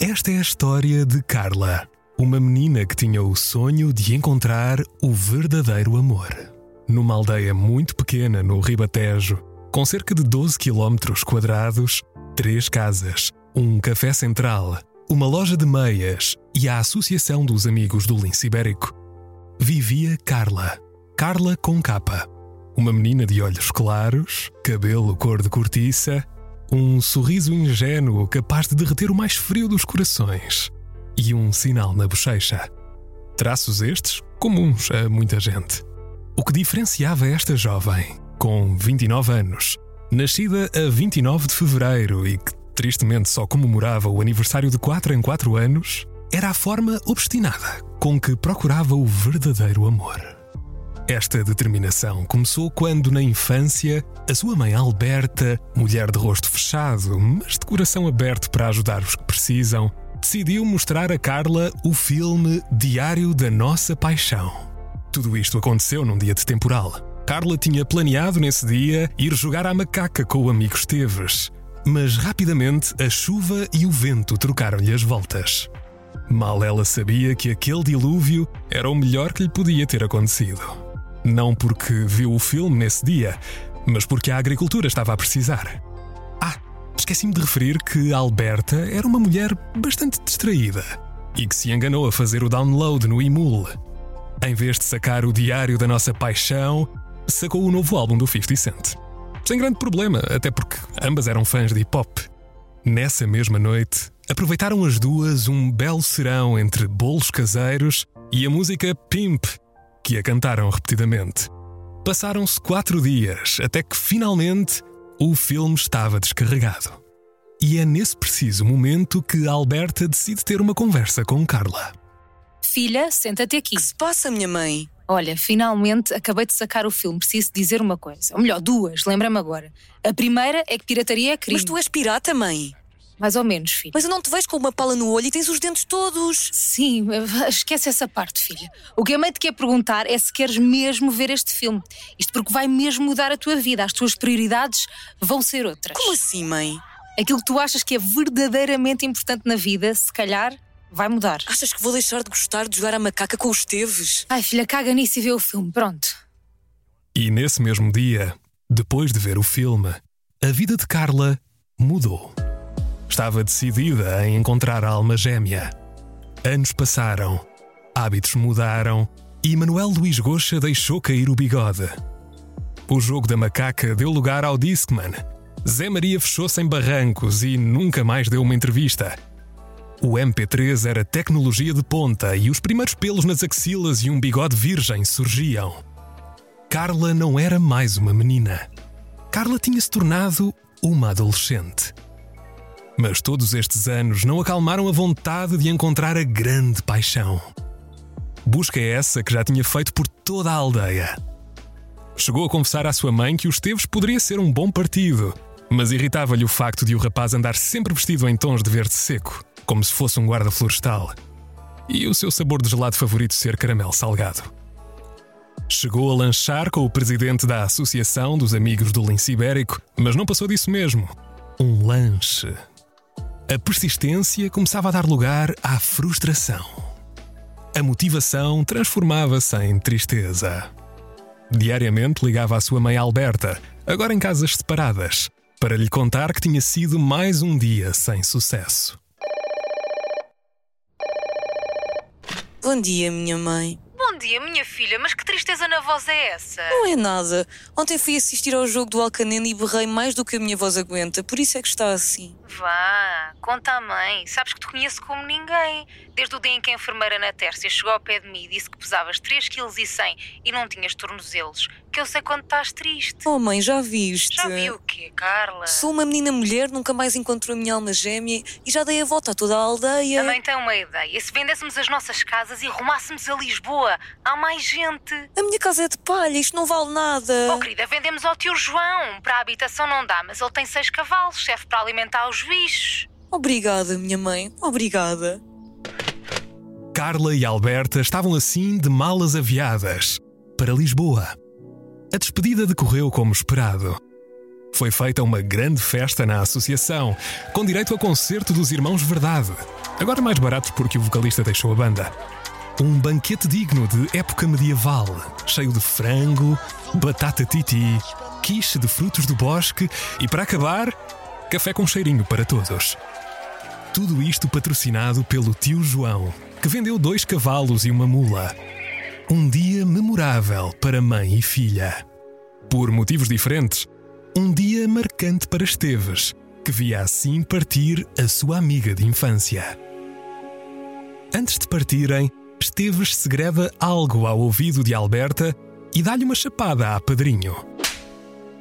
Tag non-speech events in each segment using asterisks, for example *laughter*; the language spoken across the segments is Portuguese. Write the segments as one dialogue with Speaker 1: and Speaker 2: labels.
Speaker 1: Esta é a história de Carla, uma menina que tinha o sonho de encontrar o verdadeiro amor. Numa aldeia muito pequena no Ribatejo, com cerca de 12 quilómetros quadrados, três casas, um café central, uma loja de meias e a Associação dos Amigos do Lince Ibérico, vivia Carla. Carla com capa. Uma menina de olhos claros, cabelo cor de cortiça, um sorriso ingênuo capaz de derreter o mais frio dos corações e um sinal na bochecha. Traços estes comuns a muita gente. O que diferenciava esta jovem, com 29 anos, nascida a 29 de fevereiro e que tristemente só comemorava o aniversário de 4 em 4 anos, era a forma obstinada com que procurava o verdadeiro amor. Esta determinação começou quando, na infância, a sua mãe Alberta, mulher de rosto fechado, mas de coração aberto para ajudar os que precisam, decidiu mostrar a Carla o filme Diário da Nossa Paixão. Tudo isto aconteceu num dia de temporal. Carla tinha planeado nesse dia ir jogar à macaca com o amigo Esteves, mas rapidamente a chuva e o vento trocaram-lhe as voltas. Mal ela sabia que aquele dilúvio era o melhor que lhe podia ter acontecido. Não porque viu o filme nesse dia, mas porque a agricultura estava a precisar. Ah, esqueci-me de referir que Alberta era uma mulher bastante distraída e que se enganou a fazer o download no Imul. Em vez de sacar o diário da nossa paixão, sacou o novo álbum do 50 Cent. Sem grande problema, até porque ambas eram fãs de hip hop. Nessa mesma noite, aproveitaram as duas um belo serão entre bolos caseiros e a música Pimp, que a cantaram repetidamente. Passaram-se quatro dias até que finalmente o filme estava descarregado. E é nesse preciso momento que Alberta decide ter uma conversa com Carla.
Speaker 2: Filha, senta-te aqui.
Speaker 3: que se passa, minha mãe?
Speaker 2: Olha, finalmente acabei de sacar o filme. Preciso dizer uma coisa. Ou melhor, duas, lembra-me agora. A primeira é que pirataria é crime.
Speaker 3: Mas tu és pirata, mãe.
Speaker 2: Mais ou menos, filha.
Speaker 3: Mas eu não te vejo com uma pala no olho e tens os dentes todos.
Speaker 2: Sim, *laughs* esquece essa parte, filha. O que a mãe te quer perguntar é se queres mesmo ver este filme. Isto porque vai mesmo mudar a tua vida. As tuas prioridades vão ser outras.
Speaker 3: Como assim, mãe?
Speaker 2: Aquilo que tu achas que é verdadeiramente importante na vida, se calhar, vai mudar.
Speaker 3: Achas que vou deixar de gostar de jogar a macaca com os teves?
Speaker 2: Ai, filha, caga nisso e vê o filme. Pronto.
Speaker 1: E nesse mesmo dia, depois de ver o filme, a vida de Carla mudou. Estava decidida a encontrar a alma gêmea. Anos passaram, hábitos mudaram e Manuel Luís Goxa deixou cair o bigode. O jogo da macaca deu lugar ao Discman. Zé Maria fechou-se em barrancos e nunca mais deu uma entrevista. O MP3 era tecnologia de ponta e os primeiros pelos nas axilas e um bigode virgem surgiam. Carla não era mais uma menina. Carla tinha se tornado uma adolescente. Mas todos estes anos não acalmaram a vontade de encontrar a grande paixão. Busca essa que já tinha feito por toda a aldeia. Chegou a confessar à sua mãe que o Esteves poderia ser um bom partido, mas irritava-lhe o facto de o rapaz andar sempre vestido em tons de verde seco, como se fosse um guarda florestal, e o seu sabor de gelado favorito ser caramelo salgado. Chegou a lanchar com o presidente da Associação dos Amigos do Lince Ibérico, mas não passou disso mesmo. Um lanche. A persistência começava a dar lugar à frustração. A motivação transformava-se em tristeza. Diariamente ligava à sua mãe Alberta, agora em casas separadas, para lhe contar que tinha sido mais um dia sem sucesso.
Speaker 3: Bom dia, minha mãe.
Speaker 2: Bom dia, minha filha, mas que tristeza na voz é essa?
Speaker 3: Não é nada. Ontem fui assistir ao jogo do Alcanene e berrei mais do que a minha voz aguenta, por isso é que está assim.
Speaker 2: Vá, conta à mãe. Sabes que te conheço como ninguém. Desde o dia em que a enfermeira na Tércia chegou ao pé de mim e disse que pesavas 3,1 kg e não tinhas tornozelos, eu sei quando estás triste.
Speaker 3: Oh, mãe, já viste?
Speaker 2: Já vi o quê, Carla?
Speaker 3: Sou uma menina mulher, nunca mais encontrou a minha alma gêmea e já dei a volta a toda a aldeia.
Speaker 2: A mãe tem uma ideia. Se vendêssemos as nossas casas e arrumássemos a Lisboa, há mais gente.
Speaker 3: A minha casa é de palha, isto não vale nada.
Speaker 2: Oh, querida, vendemos ao tio João. Para a habitação não dá, mas ele tem seis cavalos, serve para alimentar os bichos.
Speaker 3: Obrigada, minha mãe, obrigada.
Speaker 1: Carla e Alberta estavam assim de malas aviadas para Lisboa. A despedida decorreu como esperado. Foi feita uma grande festa na associação, com direito a concerto dos Irmãos Verdade. Agora mais baratos porque o vocalista deixou a banda. Um banquete digno de época medieval, cheio de frango, batata titi, quiche de frutos do bosque e, para acabar, café com cheirinho para todos. Tudo isto patrocinado pelo tio João, que vendeu dois cavalos e uma mula. Um dia memorável para mãe e filha. Por motivos diferentes, um dia marcante para Esteves, que via assim partir a sua amiga de infância. Antes de partirem, Esteves segreda algo ao ouvido de Alberta e dá-lhe uma chapada a padrinho.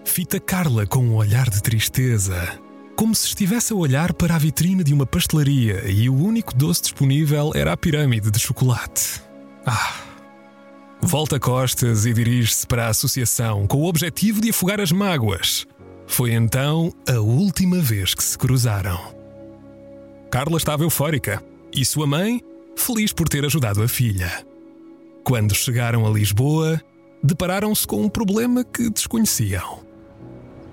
Speaker 1: Fita Carla com um olhar de tristeza, como se estivesse a olhar para a vitrine de uma pastelaria e o único doce disponível era a pirâmide de chocolate. Ah! Volta costas e dirige-se para a associação com o objetivo de afogar as mágoas. Foi então a última vez que se cruzaram. Carla estava eufórica e sua mãe feliz por ter ajudado a filha. Quando chegaram a Lisboa, depararam-se com um problema que desconheciam.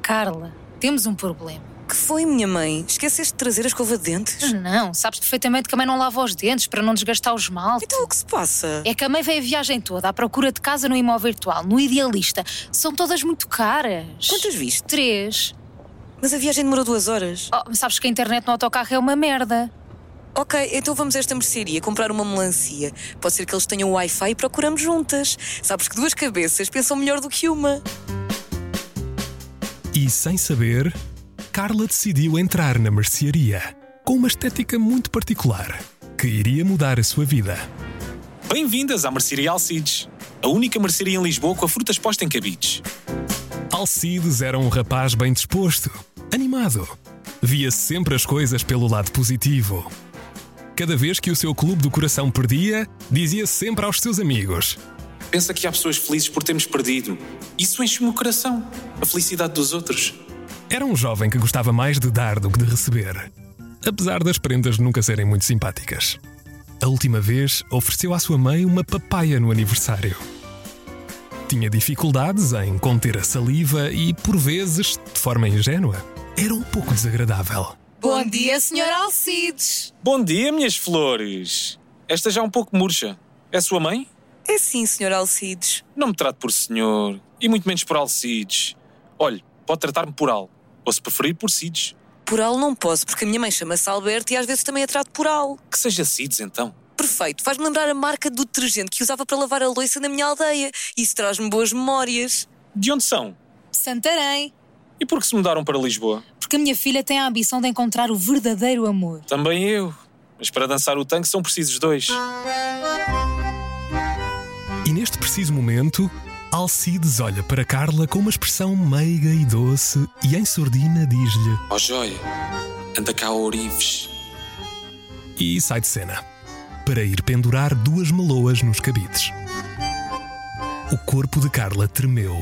Speaker 2: Carla, temos um problema.
Speaker 3: Que foi, minha mãe? Esqueceste de trazer a escova de dentes?
Speaker 2: Não, sabes perfeitamente que a mãe não lava os dentes para não desgastar o esmalte.
Speaker 3: Então o que se passa?
Speaker 2: É que a mãe veio a viagem toda à procura de casa no imóvel virtual, no Idealista. São todas muito caras.
Speaker 3: Quantas viste?
Speaker 2: Três.
Speaker 3: Mas a viagem demorou duas horas.
Speaker 2: Oh, sabes que a internet no autocarro é uma merda.
Speaker 3: Ok, então vamos a esta mercearia comprar uma melancia. Pode ser que eles tenham Wi-Fi e procuramos juntas. Sabes que duas cabeças pensam melhor do que uma.
Speaker 1: E sem saber, Carla decidiu entrar na mercearia com uma estética muito particular que iria mudar a sua vida.
Speaker 4: Bem-vindas à Mercearia Alcides, a única mercearia em Lisboa com a fruta exposta em cabides.
Speaker 1: Alcides era um rapaz bem disposto, animado. Via sempre as coisas pelo lado positivo. Cada vez que o seu clube do coração perdia, dizia sempre aos seus amigos:
Speaker 4: Pensa que há pessoas felizes por termos perdido. Isso enche-me o coração, a felicidade dos outros.
Speaker 1: Era um jovem que gostava mais de dar do que de receber, apesar das prendas nunca serem muito simpáticas. A última vez ofereceu à sua mãe uma papaya no aniversário. Tinha dificuldades em conter a saliva e, por vezes, de forma ingênua, era um pouco desagradável.
Speaker 2: Bom dia, Sr. Alcides.
Speaker 4: Bom dia, minhas flores. Esta já é um pouco murcha. É sua mãe?
Speaker 3: É sim, Sr. Alcides.
Speaker 4: Não me trate por senhor, e muito menos por Alcides. Olhe, pode tratar-me por Al, ou se preferir por Cides.
Speaker 3: Por Al não posso, porque a minha mãe chama-se Alberto e às vezes também a trato por Al.
Speaker 4: Que seja Cides, então.
Speaker 3: Perfeito, faz-me lembrar a marca do detergente que usava para lavar a louça na minha aldeia. Isso traz-me boas memórias.
Speaker 4: De onde são?
Speaker 2: Santarém.
Speaker 4: E por que se mudaram para Lisboa?
Speaker 2: Porque a minha filha tem a ambição de encontrar o verdadeiro amor.
Speaker 4: Também eu. Mas para dançar o tango são precisos dois.
Speaker 1: E neste preciso momento, Alcides olha para Carla com uma expressão meiga e doce e em surdina diz-lhe
Speaker 4: Ó joia, anda cá ao Orives.
Speaker 1: e sai de cena para ir pendurar duas meloas nos cabides. O corpo de Carla tremeu.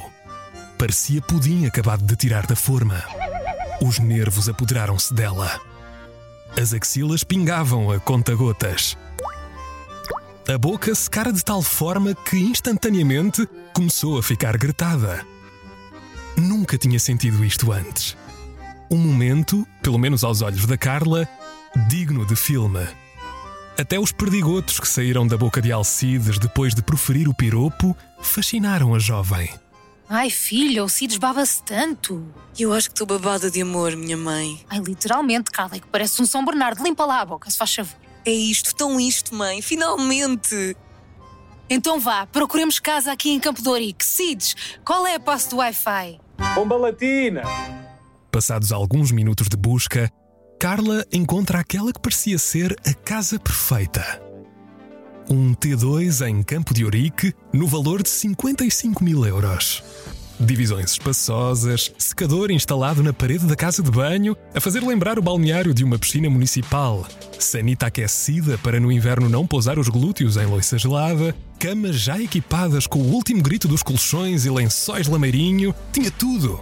Speaker 1: Parecia pudim acabado de tirar da forma. Os nervos apoderaram-se dela. As axilas pingavam a conta-gotas. A boca secara de tal forma que instantaneamente começou a ficar gretada. Nunca tinha sentido isto antes. Um momento, pelo menos aos olhos da Carla, digno de filme. Até os perdigotos que saíram da boca de Alcides depois de proferir o piropo fascinaram a jovem.
Speaker 2: Ai, filha, o Cides baba-se tanto.
Speaker 3: Eu acho que estou babada de amor, minha mãe.
Speaker 2: Ai, literalmente, Carla, é que parece um São Bernardo. Limpa lá a boca, se faz favor.
Speaker 3: É isto, tão isto, mãe, finalmente!
Speaker 2: Então vá, procuremos casa aqui em Campo de Ourique. Cides, qual é a posse do Wi-Fi?
Speaker 5: Bomba Latina!
Speaker 1: Passados alguns minutos de busca, Carla encontra aquela que parecia ser a casa perfeita. Um T2 em Campo de Ourique no valor de 55 mil euros. Divisões espaçosas, secador instalado na parede da casa de banho, a fazer lembrar o balneário de uma piscina municipal, sanita aquecida para no inverno não pousar os glúteos em loiça gelada, camas já equipadas com o último grito dos colchões e lençóis lameirinho, tinha tudo.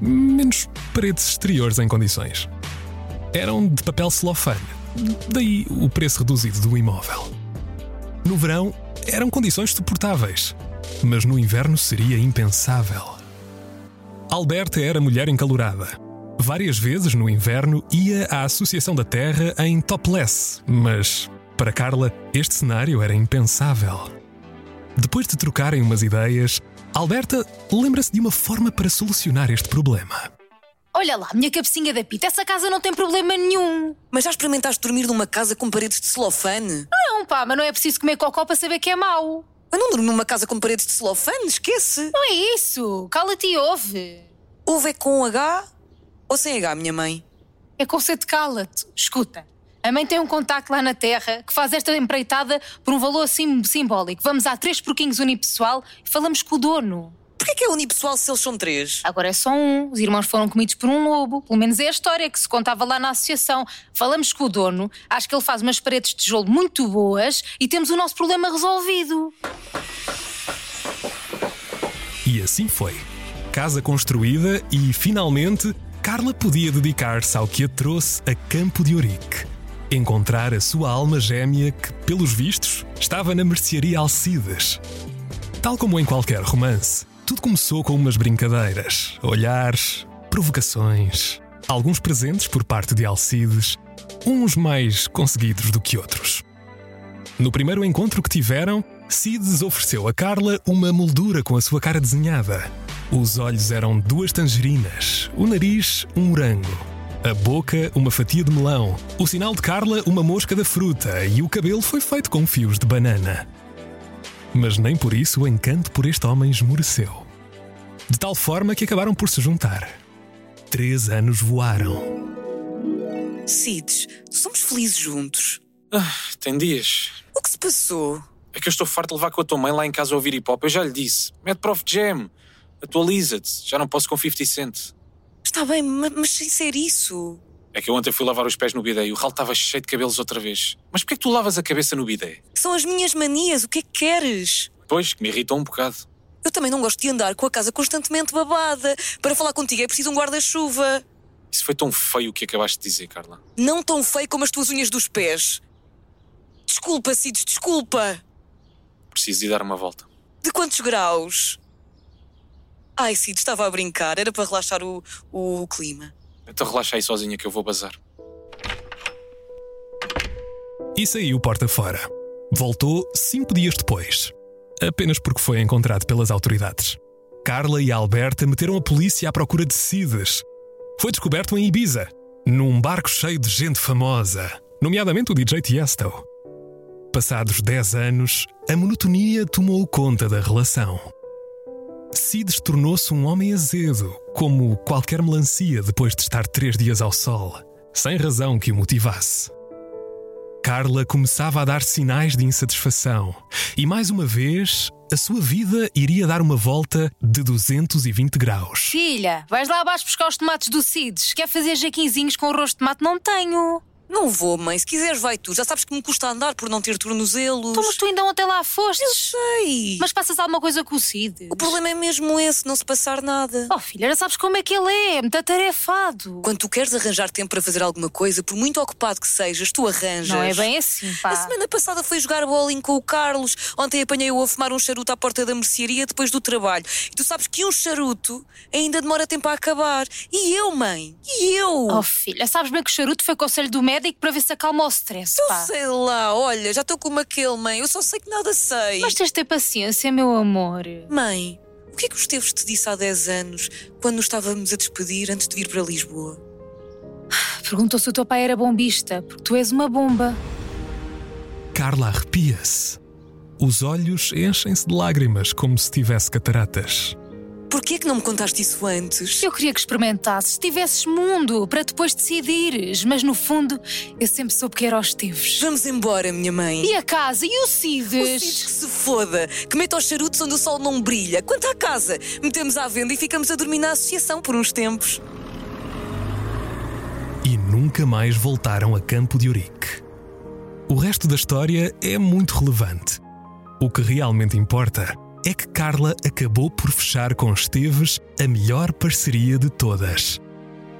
Speaker 1: Menos paredes exteriores em condições. Eram de papel celofane, daí o preço reduzido do imóvel. No verão, eram condições suportáveis, mas no inverno seria impensável. Alberta era mulher encalorada. Várias vezes no inverno ia à Associação da Terra em topless, mas para Carla este cenário era impensável. Depois de trocarem umas ideias, Alberta lembra-se de uma forma para solucionar este problema.
Speaker 2: Olha lá, minha cabecinha da pita, essa casa não tem problema nenhum.
Speaker 3: Mas já experimentaste dormir numa casa com paredes de celofane?
Speaker 2: Não, pá, mas não é preciso comer cocó para saber que é mau.
Speaker 3: Eu não durmo numa casa com paredes de celofane, esquece.
Speaker 2: Não é isso. Cala-te e ouve.
Speaker 3: Ouve é com H ou sem H, minha mãe?
Speaker 2: É conceito de cala-te. Escuta. A mãe tem um contacto lá na Terra que faz esta empreitada por um valor assim simbólico. Vamos a três porquinhos unipessoal e falamos com o dono.
Speaker 3: Que é unipessoal se eles são três?
Speaker 2: Agora é só um. Os irmãos foram comidos por um lobo. Pelo menos é a história que se contava lá na associação. Falamos com o dono, acho que ele faz umas paredes de tijolo muito boas e temos o nosso problema resolvido.
Speaker 1: E assim foi. Casa construída e, finalmente, Carla podia dedicar-se ao que a trouxe a Campo de Ourique. Encontrar a sua alma gêmea que, pelos vistos, estava na mercearia Alcides. Tal como em qualquer romance, tudo começou com umas brincadeiras, olhares, provocações, alguns presentes por parte de Alcides, uns mais conseguidos do que outros. No primeiro encontro que tiveram, Cides ofereceu a Carla uma moldura com a sua cara desenhada. Os olhos eram duas tangerinas, o nariz, um morango, a boca, uma fatia de melão, o sinal de Carla, uma mosca da fruta e o cabelo foi feito com fios de banana. Mas nem por isso o encanto por este homem esmoreceu. De tal forma que acabaram por se juntar. Três anos voaram.
Speaker 3: Cides, somos felizes juntos.
Speaker 4: Ah, tem dias.
Speaker 3: O que se passou?
Speaker 4: É que eu estou farto de levar com a tua mãe lá em casa a ouvir hip hop. Eu já lhe disse. Mete Prof Jam. Atualiza-te. Já não posso com 50 Cent.
Speaker 3: Está bem, ma- mas sem ser isso.
Speaker 4: É que eu ontem fui lavar os pés no bidé e o ralo estava cheio de cabelos outra vez. Mas porquê que tu lavas a cabeça no bidé?
Speaker 3: São as minhas manias, o que é que queres?
Speaker 4: Pois, que me irritou um bocado.
Speaker 3: Eu também não gosto de andar com a casa constantemente babada. Para falar contigo é preciso um guarda-chuva.
Speaker 4: Isso foi tão feio o que acabaste de dizer, Carla.
Speaker 3: Não tão feio como as tuas unhas dos pés. Desculpa, Cides, desculpa.
Speaker 4: Preciso de dar uma volta.
Speaker 3: De quantos graus? Ai, Cides, estava a brincar. Era para relaxar o, o clima.
Speaker 4: Então relaxa aí sozinha que eu vou bazar.
Speaker 1: E saiu porta fora. Voltou cinco dias depois. Apenas porque foi encontrado pelas autoridades. Carla e Alberta meteram a polícia à procura de Cides. Foi descoberto em Ibiza, num barco cheio de gente famosa, nomeadamente o DJ Tiesto. Passados 10 anos, a monotonia tomou conta da relação. Cides tornou-se um homem azedo, como qualquer melancia depois de estar três dias ao sol, sem razão que o motivasse. Carla começava a dar sinais de insatisfação e, mais uma vez, a sua vida iria dar uma volta de 220 graus.
Speaker 2: Filha, vais lá abaixo buscar os tomates do Cides. Quer fazer jaquinzinhos com arroz de tomate? Não tenho.
Speaker 3: Não vou, mãe. Se quiseres, vai tu. Já sabes que me custa andar por não ter tornozelos.
Speaker 2: Então, mas tu ainda ontem lá fostes.
Speaker 3: Eu sei.
Speaker 2: Mas passas alguma coisa com o Cides?
Speaker 3: O problema é mesmo esse, não se passar nada.
Speaker 2: Oh, filha, já sabes como é que ele é. Muito atarefado.
Speaker 3: Quando tu queres arranjar tempo para fazer alguma coisa, por muito ocupado que sejas, tu arranjas.
Speaker 2: Não é bem assim, pá.
Speaker 3: A semana passada foi jogar bowling com o Carlos. Ontem apanhei-o a fumar um charuto à porta da mercearia depois do trabalho. E tu sabes que um charuto ainda demora tempo a acabar. E eu, mãe? E eu?
Speaker 2: Oh, filha, sabes bem que o charuto foi conselho do médico para ver se acalma o stress,
Speaker 3: eu
Speaker 2: pá.
Speaker 3: sei lá, olha, já estou como aquele, mãe. Eu só sei que nada sei.
Speaker 2: Mas tens de ter paciência, meu amor.
Speaker 3: Mãe, o que é que o Esteves te disse há 10 anos, quando nos estávamos a despedir antes de vir para Lisboa? *sighs*
Speaker 2: Perguntou se o teu pai era bombista, porque tu és uma bomba.
Speaker 1: Carla arrepia-se. Os olhos enchem-se de lágrimas como se tivesse cataratas.
Speaker 3: Porquê é que não me contaste isso antes?
Speaker 2: Eu queria que experimentasses, tivesses mundo para depois decidires, mas no fundo eu sempre soube que era os teus.
Speaker 3: Vamos embora, minha mãe.
Speaker 2: E a casa? E o
Speaker 3: O
Speaker 2: Cides?
Speaker 3: Cides que se foda, que meta os charutos onde o sol não brilha. Quanto à casa, metemos à venda e ficamos a dormir na associação por uns tempos.
Speaker 1: E nunca mais voltaram a Campo de Ourique. O resto da história é muito relevante. O que realmente importa é que Carla acabou por fechar com Esteves a melhor parceria de todas: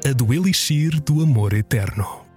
Speaker 1: a do Elixir do Amor Eterno.